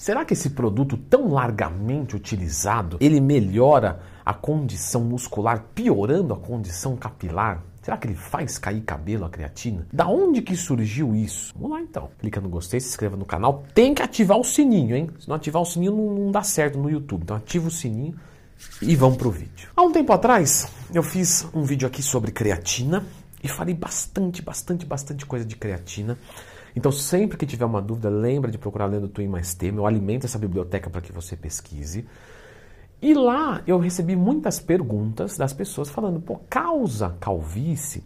Será que esse produto tão largamente utilizado, ele melhora a condição muscular, piorando a condição capilar? Será que ele faz cair cabelo a creatina? Da onde que surgiu isso? Vamos lá então. Clica no gostei, se inscreva no canal. Tem que ativar o sininho, hein? Se não ativar o sininho não, não dá certo no YouTube. Então ativa o sininho e vamos pro vídeo. Há um tempo atrás eu fiz um vídeo aqui sobre creatina e falei bastante, bastante, bastante coisa de creatina. Então, sempre que tiver uma dúvida, lembra de procurar lendo Twin Mais Tema. Eu alimento essa biblioteca para que você pesquise. E lá eu recebi muitas perguntas das pessoas falando: pô, causa calvície?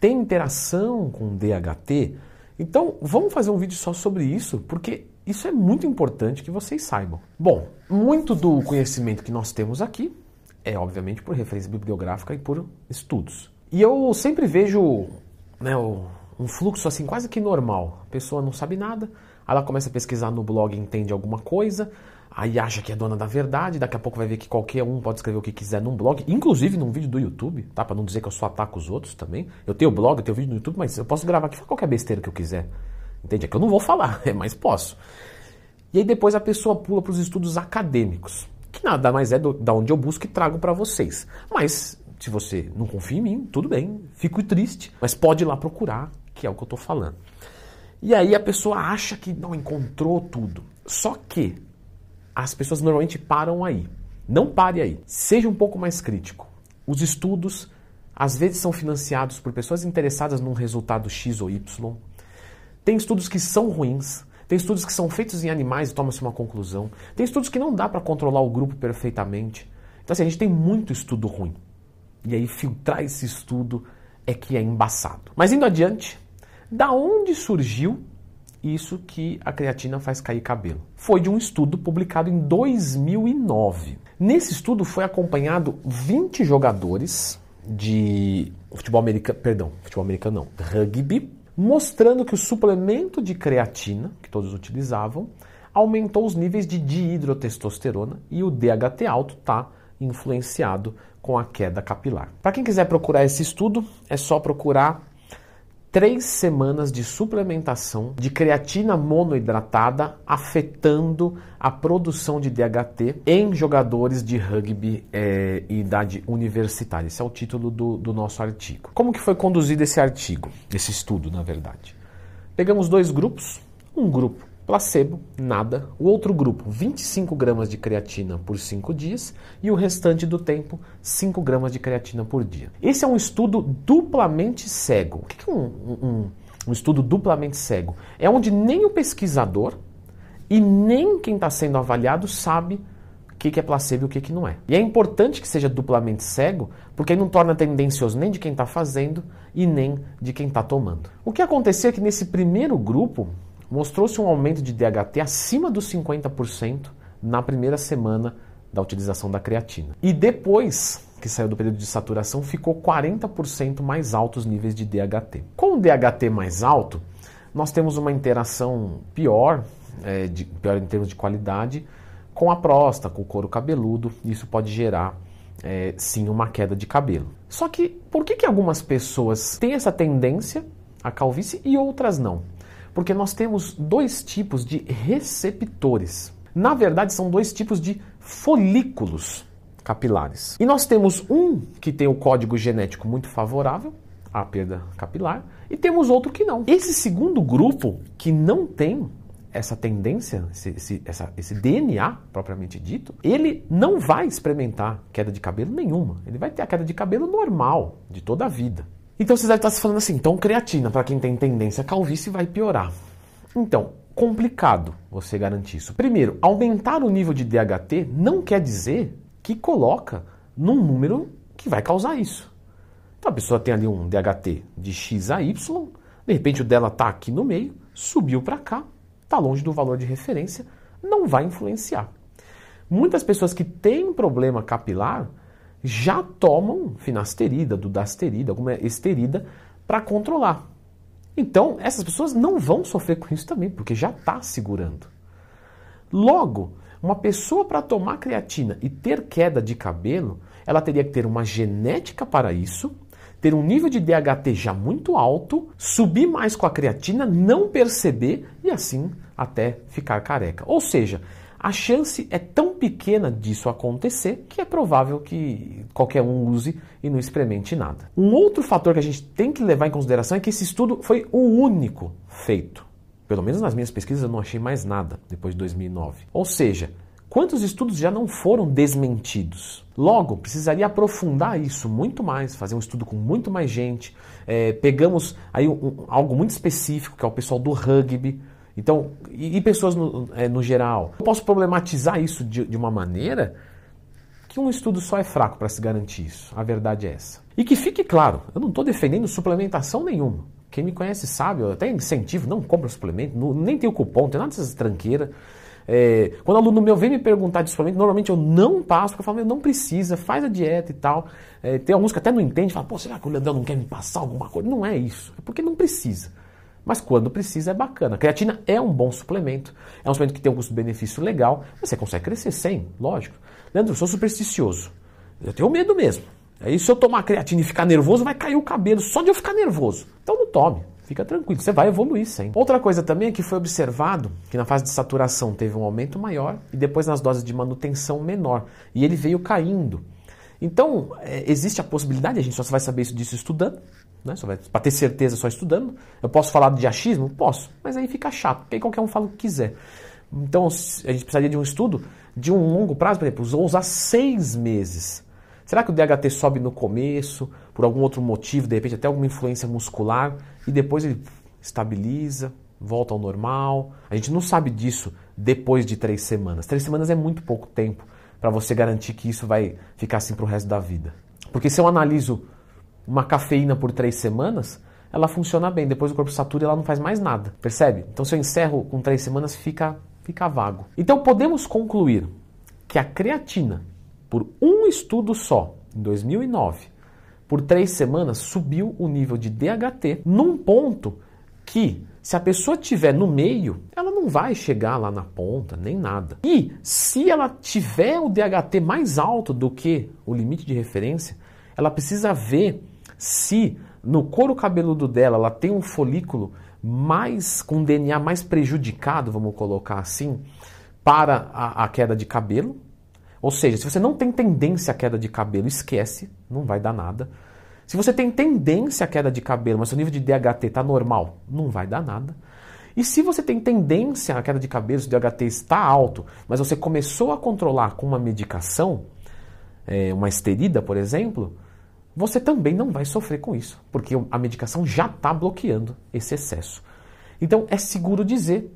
Tem interação com DHT? Então, vamos fazer um vídeo só sobre isso, porque isso é muito importante que vocês saibam. Bom, muito do conhecimento que nós temos aqui é, obviamente, por referência bibliográfica e por estudos. E eu sempre vejo né, um fluxo assim quase que normal. A pessoa não sabe nada, ela começa a pesquisar no blog, entende alguma coisa, aí acha que é dona da verdade, daqui a pouco vai ver que qualquer um pode escrever o que quiser num blog, inclusive num vídeo do YouTube, tá? Para não dizer que eu só ataco os outros também. Eu tenho blog, eu tenho vídeo no YouTube, mas eu posso gravar aqui qualquer besteira que eu quiser. Entende? É que eu não vou falar, mas posso. E aí depois a pessoa pula para os estudos acadêmicos, que nada mais é do, da onde eu busco e trago para vocês. Mas se você não confia em mim, tudo bem, fico triste, mas pode ir lá procurar, que é o que eu estou falando. E aí a pessoa acha que não encontrou tudo. Só que as pessoas normalmente param aí. Não pare aí. Seja um pouco mais crítico. Os estudos às vezes são financiados por pessoas interessadas num resultado X ou Y. Tem estudos que são ruins, tem estudos que são feitos em animais e toma-se uma conclusão. Tem estudos que não dá para controlar o grupo perfeitamente. Então assim, a gente tem muito estudo ruim. E aí filtrar esse estudo é que é embaçado. Mas indo adiante, da onde surgiu isso que a creatina faz cair cabelo? Foi de um estudo publicado em 2009. Nesse estudo foi acompanhado 20 jogadores de futebol americano, perdão, futebol americano não, rugby, mostrando que o suplemento de creatina que todos utilizavam aumentou os níveis de dihidrotestosterona e o DHT alto está influenciado com a queda capilar. Para quem quiser procurar esse estudo, é só procurar três semanas de suplementação de creatina monoidratada afetando a produção de DHT em jogadores de rugby é, idade universitária. Esse é o título do, do nosso artigo. Como que foi conduzido esse artigo, esse estudo, na verdade? Pegamos dois grupos, um grupo Placebo, nada. O outro grupo, 25 gramas de creatina por 5 dias e o restante do tempo, 5 gramas de creatina por dia. Esse é um estudo duplamente cego. O que é um, um, um estudo duplamente cego? É onde nem o pesquisador e nem quem está sendo avaliado sabe o que é placebo e o que não é. E é importante que seja duplamente cego, porque não torna tendencioso nem de quem está fazendo e nem de quem está tomando. O que aconteceu é que nesse primeiro grupo, mostrou-se um aumento de DHT acima dos 50% na primeira semana da utilização da creatina. E depois que saiu do período de saturação, ficou 40% mais altos os níveis de DHT. Com o DHT mais alto, nós temos uma interação pior, é, de, pior em termos de qualidade, com a próstata, com o couro cabeludo. Isso pode gerar, é, sim, uma queda de cabelo. Só que por que, que algumas pessoas têm essa tendência à calvície e outras não? Porque nós temos dois tipos de receptores. Na verdade, são dois tipos de folículos capilares. E nós temos um que tem o código genético muito favorável à perda capilar e temos outro que não. Esse segundo grupo que não tem essa tendência, esse, esse, essa, esse DNA propriamente dito, ele não vai experimentar queda de cabelo nenhuma. Ele vai ter a queda de cabelo normal de toda a vida. Então você deve estar se falando assim, então creatina, para quem tem tendência a calvície, vai piorar. Então, complicado você garantir isso. Primeiro, aumentar o nível de DHT não quer dizer que coloca num número que vai causar isso. Então a pessoa tem ali um DHT de X a Y, de repente o dela está aqui no meio, subiu para cá, está longe do valor de referência, não vai influenciar. Muitas pessoas que têm problema capilar já tomam finasterida, dudasterida, alguma esterida para controlar. Então, essas pessoas não vão sofrer com isso também, porque já está segurando. Logo, uma pessoa para tomar creatina e ter queda de cabelo, ela teria que ter uma genética para isso, ter um nível de DHT já muito alto, subir mais com a creatina, não perceber e assim até ficar careca. Ou seja, a chance é tão pequena disso acontecer que é provável que qualquer um use e não experimente nada. Um outro fator que a gente tem que levar em consideração é que esse estudo foi o único feito. Pelo menos nas minhas pesquisas eu não achei mais nada depois de 2009. Ou seja, Quantos estudos já não foram desmentidos? Logo, precisaria aprofundar isso muito mais, fazer um estudo com muito mais gente. É, pegamos aí um, algo muito específico, que é o pessoal do rugby. Então, e, e pessoas no, é, no, geral. Eu posso problematizar isso de, de uma maneira que um estudo só é fraco para se garantir isso. A verdade é essa. E que fique claro, eu não estou defendendo suplementação nenhuma. Quem me conhece sabe, eu até incentivo, não compra suplemento, não, nem tem o cupom, não tem nada dessas tranqueiras. É, quando aluno meu vem me perguntar de suplemento, normalmente eu não passo, porque eu falo, não precisa, faz a dieta e tal. É, tem alguns que até não entendem, falam, pô, será que o Leandrão não quer me passar alguma coisa? Não é isso, é porque não precisa. Mas quando precisa é bacana. A creatina é um bom suplemento, é um suplemento que tem um custo-benefício legal, você consegue crescer sem, lógico. Leandro, eu sou supersticioso, eu tenho medo mesmo. Aí se eu tomar creatina e ficar nervoso, vai cair o cabelo só de eu ficar nervoso. Então não tome. Fica tranquilo, você vai evoluir sempre. Outra coisa também é que foi observado que na fase de saturação teve um aumento maior e depois nas doses de manutenção menor. E ele veio caindo. Então, é, existe a possibilidade, a gente só vai saber isso disso estudando, né? Para ter certeza só estudando. Eu posso falar de achismo? Posso, mas aí fica chato, porque aí qualquer um fala o que quiser. Então, a gente precisaria de um estudo de um longo prazo, por exemplo, usar seis meses. Será que o DHT sobe no começo, por algum outro motivo, de repente até alguma influência muscular, e depois ele estabiliza, volta ao normal? A gente não sabe disso depois de três semanas. Três semanas é muito pouco tempo para você garantir que isso vai ficar assim para o resto da vida. Porque se eu analiso uma cafeína por três semanas, ela funciona bem. Depois o corpo satura e ela não faz mais nada. Percebe? Então se eu encerro com três semanas, fica, fica vago. Então podemos concluir que a creatina por um estudo só, em 2009, por três semanas, subiu o nível de DHT num ponto que, se a pessoa tiver no meio, ela não vai chegar lá na ponta, nem nada. E se ela tiver o DHT mais alto do que o limite de referência, ela precisa ver se no couro cabeludo dela ela tem um folículo mais com DNA mais prejudicado, vamos colocar assim, para a, a queda de cabelo, ou seja, se você não tem tendência à queda de cabelo, esquece, não vai dar nada. Se você tem tendência à queda de cabelo, mas seu nível de DHT está normal, não vai dar nada. E se você tem tendência à queda de cabelo, se o DHT está alto, mas você começou a controlar com uma medicação, é, uma esterida, por exemplo, você também não vai sofrer com isso, porque a medicação já está bloqueando esse excesso. Então é seguro dizer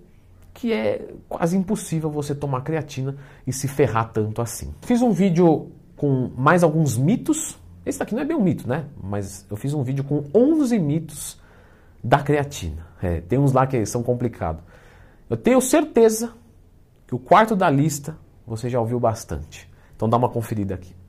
que é quase impossível você tomar creatina e se ferrar tanto assim. Fiz um vídeo com mais alguns mitos. Esse daqui não é bem um mito, né? Mas eu fiz um vídeo com 11 mitos da creatina. É, tem uns lá que são complicados. Eu tenho certeza que o quarto da lista você já ouviu bastante. Então dá uma conferida aqui.